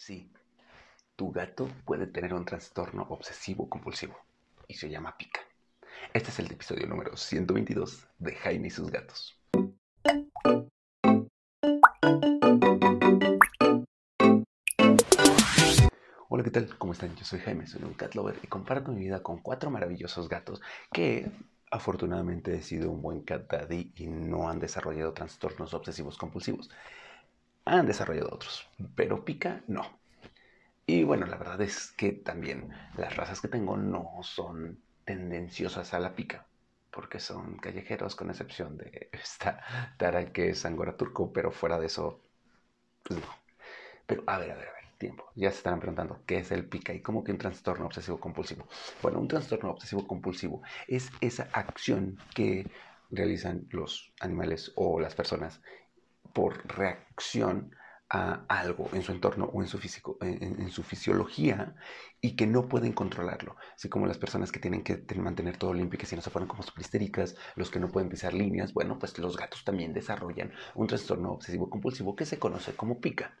Sí, tu gato puede tener un trastorno obsesivo compulsivo y se llama pica. Este es el episodio número 122 de Jaime y sus gatos. Hola, ¿qué tal? ¿Cómo están? Yo soy Jaime, soy un cat lover y comparto mi vida con cuatro maravillosos gatos que afortunadamente he sido un buen cat daddy y no han desarrollado trastornos obsesivos compulsivos han desarrollado otros, pero pica no. Y bueno, la verdad es que también las razas que tengo no son tendenciosas a la pica, porque son callejeros con excepción de esta tara que es angora turco, pero fuera de eso, pues no. Pero a ver, a ver, a ver, tiempo. Ya se estarán preguntando qué es el pica y cómo que un trastorno obsesivo compulsivo. Bueno, un trastorno obsesivo compulsivo es esa acción que realizan los animales o las personas por reacción a algo en su entorno o en su, físico, en, su fisiología y que no pueden controlarlo. Así como las personas que tienen que mantener todo limpio y que si no se ponen como histéricas, los que no pueden pisar líneas, bueno, pues los gatos también desarrollan un trastorno obsesivo compulsivo que se conoce como pica.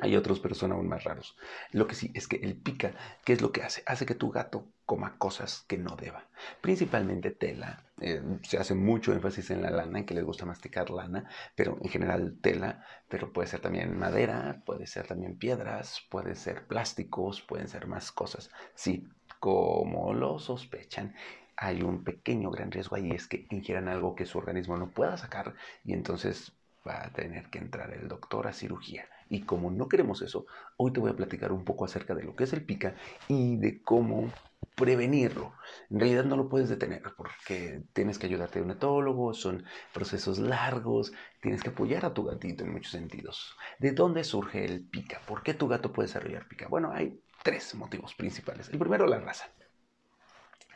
Hay otros, pero son aún más raros. Lo que sí es que el pica, ¿qué es lo que hace? Hace que tu gato coma cosas que no deba. Principalmente tela. Eh, se hace mucho énfasis en la lana, en que les gusta masticar lana, pero en general tela, pero puede ser también madera, puede ser también piedras, puede ser plásticos, pueden ser más cosas. Sí, como lo sospechan, hay un pequeño gran riesgo ahí, es que ingieran algo que su organismo no pueda sacar y entonces va a tener que entrar el doctor a cirugía. Y como no queremos eso, hoy te voy a platicar un poco acerca de lo que es el pica y de cómo prevenirlo. En realidad no lo puedes detener porque tienes que ayudarte a un etólogo, son procesos largos, tienes que apoyar a tu gatito en muchos sentidos. ¿De dónde surge el pica? ¿Por qué tu gato puede desarrollar pica? Bueno, hay tres motivos principales. El primero, la raza.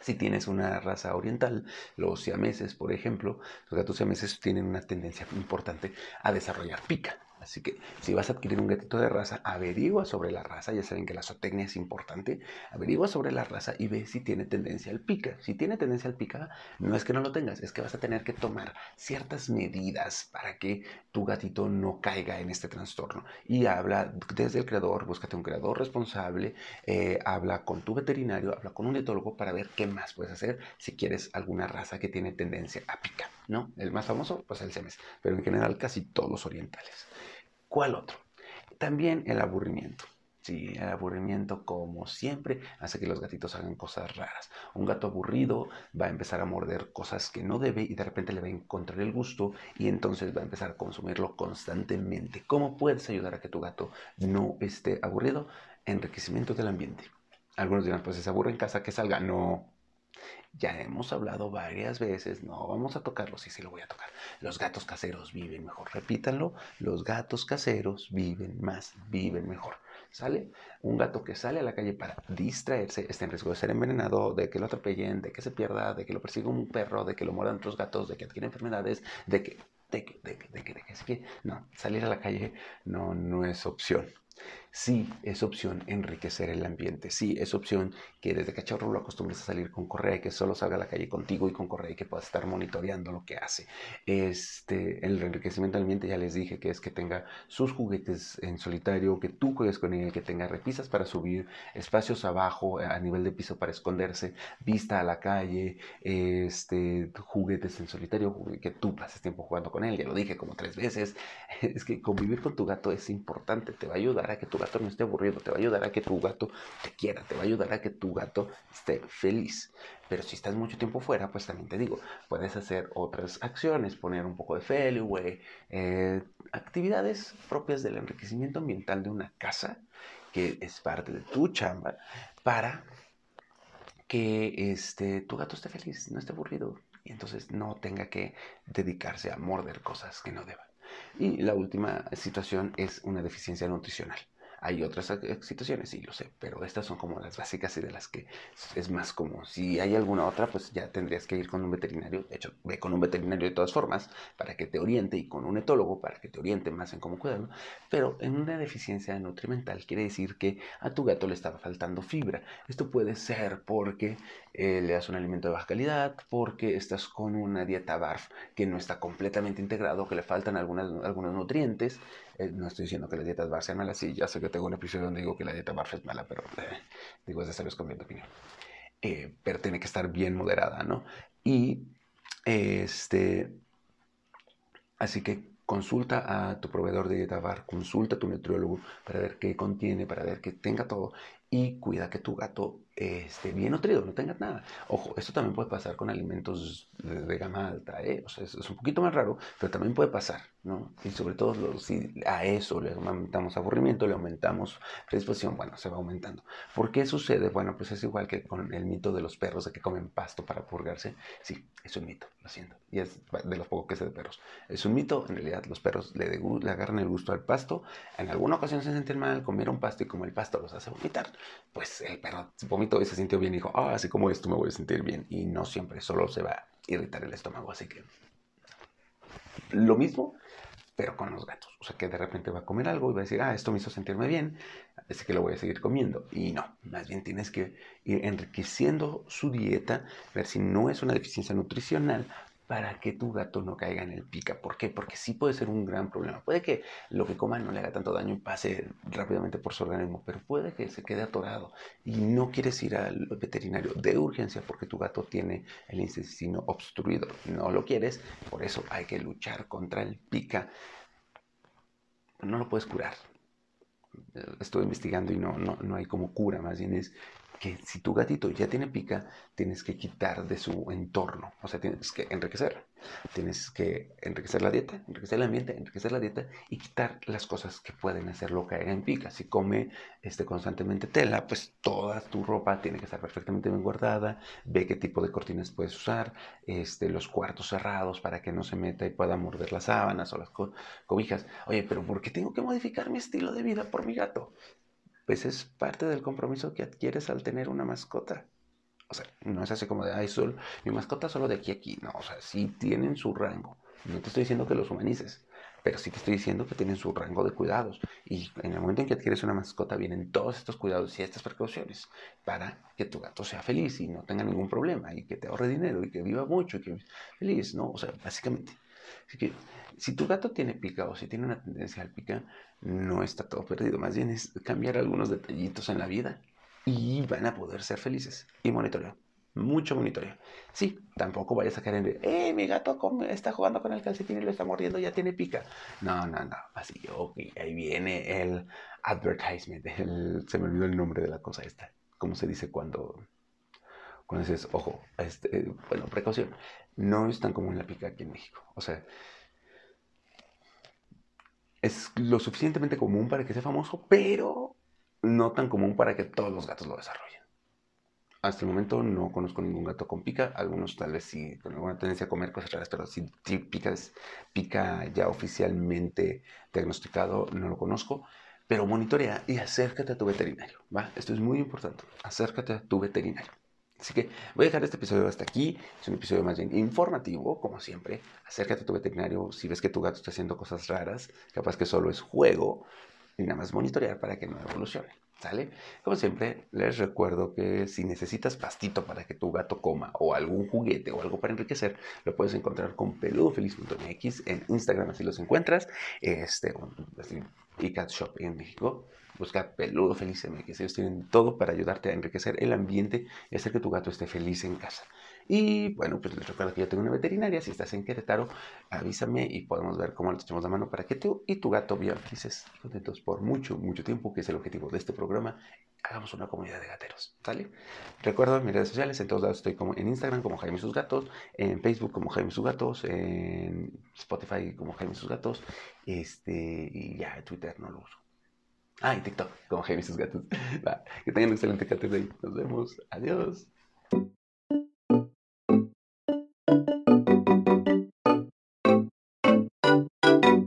Si tienes una raza oriental, los siameses, por ejemplo, los gatos siameses tienen una tendencia importante a desarrollar pica. Así que si vas a adquirir un gatito de raza, averigua sobre la raza. Ya saben que la zootecnia es importante. Averigua sobre la raza y ve si tiene tendencia al pica. Si tiene tendencia al pica, no es que no lo tengas, es que vas a tener que tomar ciertas medidas para que tu gatito no caiga en este trastorno. Y habla desde el creador, búscate un creador responsable, eh, habla con tu veterinario, habla con un etólogo para ver qué más puedes hacer si quieres alguna raza que tiene tendencia a pica. ¿no? El más famoso, pues el semes, pero en general casi todos orientales. ¿Cuál otro? También el aburrimiento. Sí, el aburrimiento, como siempre, hace que los gatitos hagan cosas raras. Un gato aburrido va a empezar a morder cosas que no debe y de repente le va a encontrar el gusto y entonces va a empezar a consumirlo constantemente. ¿Cómo puedes ayudar a que tu gato no esté aburrido? Enriquecimiento del ambiente. Algunos dirán, pues se aburre en casa, que salga. No, ya hemos hablado varias veces, no vamos a tocarlo, sí, sí lo voy a tocar. Los gatos caseros viven mejor, repítanlo, los gatos caseros viven más, viven mejor. ¿Sale? Un gato que sale a la calle para distraerse está en riesgo de ser envenenado, de que lo atropellen, de que se pierda, de que lo persiga un perro, de que lo mueran otros gatos, de que adquiera enfermedades, de que, de que, de que, de que, de que, así que no, salir a la calle no, no es opción. Sí es opción enriquecer el ambiente, sí es opción que desde cachorro lo acostumbres a salir con correa y que solo salga a la calle contigo y con correa y que puedas estar monitoreando lo que hace. Este, el enriquecimiento del ambiente ya les dije que es que tenga sus juguetes en solitario, que tú juegues con él, que tenga repisas para subir, espacios abajo a nivel de piso para esconderse, vista a la calle, este, juguetes en solitario, que tú pases tiempo jugando con él, ya lo dije como tres veces. Es que convivir con tu gato es importante, te va a ayudar a que tu gato no esté aburrido, te va a ayudar a que tu gato te quiera, te va a ayudar a que tu gato esté feliz. Pero si estás mucho tiempo fuera, pues también te digo, puedes hacer otras acciones, poner un poco de Feliway, eh, actividades propias del enriquecimiento ambiental de una casa, que es parte de tu chamba, para que este, tu gato esté feliz, no esté aburrido y entonces no tenga que dedicarse a morder cosas que no deba. Y la última situación es una deficiencia nutricional. Hay otras situaciones, sí, lo sé, pero estas son como las básicas y de las que es más común. Si hay alguna otra, pues ya tendrías que ir con un veterinario. De hecho, ve con un veterinario de todas formas para que te oriente y con un etólogo para que te oriente más en cómo cuidarlo. Pero en una deficiencia nutrimental quiere decir que a tu gato le estaba faltando fibra. Esto puede ser porque eh, le das un alimento de baja calidad, porque estás con una dieta BARF que no está completamente integrado, que le faltan algunas, algunos nutrientes Eh, no estoy diciendo que las dietas bar sean malas, sí, ya sé que tengo un episodio donde digo que la dieta bar es mala, pero eh, digo, es de sabios con mi opinión. Eh, pero tiene que estar bien moderada, ¿no? Y este, así que consulta a tu proveedor de dieta bar, consulta a tu nutriólogo para ver qué contiene, para ver que tenga todo y cuida que tu gato esté bien nutrido, no tenga nada. Ojo, esto también puede pasar con alimentos de, gama alta, ¿eh? o sea, es, un poquito más raro, pero también puede pasar, ¿no? Y sobre todo si a eso le aumentamos aburrimiento, le aumentamos predisposición, bueno, se va aumentando. ¿Por qué sucede? Bueno, pues es igual que con el mito de los perros de que comen pasto para purgarse. Sí, es un mito, lo siento, y es de los pocos que sé de perros. Es un mito, en realidad los perros le, le agarran el gusto al pasto, en alguna ocasión se sienten mal, comieron pasto y como el pasto los hace vomitar, pues el perro vomitó y se sintió bien y dijo, ah, así como esto me voy a sentir bien. Y no siempre, solo se va a irritar el estómago. Así que lo mismo, pero con los gatos. O sea, que de repente va a comer algo y va a decir, ah, esto me hizo sentirme bien, así que lo voy a seguir comiendo. Y no, más bien tienes que ir enriqueciendo su dieta, ver si no es una deficiencia nutricional para que tu gato no caiga en el pica. ¿Por qué? Porque sí puede ser un gran problema. Puede que lo que coma no le haga tanto daño y pase rápidamente por su organismo, pero puede que se quede atorado y no quieres ir al veterinario de urgencia porque tu gato tiene el intestino obstruido. No lo quieres, por eso hay que luchar contra el pica. No lo puedes curar. Estuve investigando y no, no, no hay como cura, más bien es que si tu gatito ya tiene pica, tienes que quitar de su entorno, o sea, tienes que enriquecerlo. Tienes que enriquecer la dieta, enriquecer el ambiente, enriquecer la dieta y quitar las cosas que pueden hacerlo caer en pica. Si come este, constantemente tela, pues toda tu ropa tiene que estar perfectamente bien guardada. Ve qué tipo de cortinas puedes usar, este, los cuartos cerrados para que no se meta y pueda morder las sábanas o las cobijas. Oye, pero ¿por qué tengo que modificar mi estilo de vida por mi gato? Pues es parte del compromiso que adquieres al tener una mascota. O sea, no es así como de, ay, sol, mi mascota solo de aquí a aquí. No, o sea, sí tienen su rango. No te estoy diciendo que los humanices, pero sí te estoy diciendo que tienen su rango de cuidados. Y en el momento en que adquieres una mascota, vienen todos estos cuidados y estas precauciones para que tu gato sea feliz y no tenga ningún problema y que te ahorre dinero y que viva mucho y que feliz, ¿no? O sea, básicamente. Así que si tu gato tiene pica o si tiene una tendencia al pica, no está todo perdido. Más bien es cambiar algunos detallitos en la vida y van a poder ser felices. Y monitoreo. Mucho monitoreo. Sí, tampoco vayas a caer en eh, mi gato está jugando con el calcetín y lo está mordiendo, ya tiene pica. No, no, no. Así, ok, ahí viene el advertisement. se me olvidó el nombre de la cosa esta. ¿Cómo se dice cuando, cuando dices, ojo, este, bueno, precaución? No es tan común la pica aquí en México. O sea, es lo suficientemente común para que sea famoso, pero no tan común para que todos los gatos lo desarrollen. Hasta el momento no conozco ningún gato con pica, algunos tal vez sí con alguna tendencia a comer cosas raras, pero si pica, pica ya oficialmente diagnosticado, no lo conozco. Pero monitorea y acércate a tu veterinario, ¿va? Esto es muy importante, acércate a tu veterinario. Así que voy a dejar este episodio hasta aquí. Es un episodio más bien informativo, como siempre. Acércate a tu veterinario si ves que tu gato está haciendo cosas raras. Capaz que solo es juego. Y nada más monitorear para que no evolucione. ¿Sale? Como siempre, les recuerdo que si necesitas pastito para que tu gato coma o algún juguete o algo para enriquecer, lo puedes encontrar con peludofeliz.mx en Instagram, así los encuentras. Este, y Cat Shop en México. Busca Peludo Feliz MX. Ellos tienen todo para ayudarte a enriquecer el ambiente y hacer que tu gato esté feliz en casa. Y bueno, pues les recuerdo que yo tengo una veterinaria. Si estás en Querétaro, avísame y podemos ver cómo le echamos la mano para que tú y tu gato vivan felices contentos por mucho, mucho tiempo, que es el objetivo de este programa. Hagamos una comunidad de gateros, ¿sale? Recuerdo mis redes sociales, en todos lados estoy como en Instagram como Jaime Sus Gatos, en Facebook como Jaime Sus Gatos, en Spotify como Jaime Sus Gatos, este, y ya Twitter no lo uso. Ah, y TikTok, como Jaime sus gatos. que tengan un excelente ahí. Nos vemos. Adiós.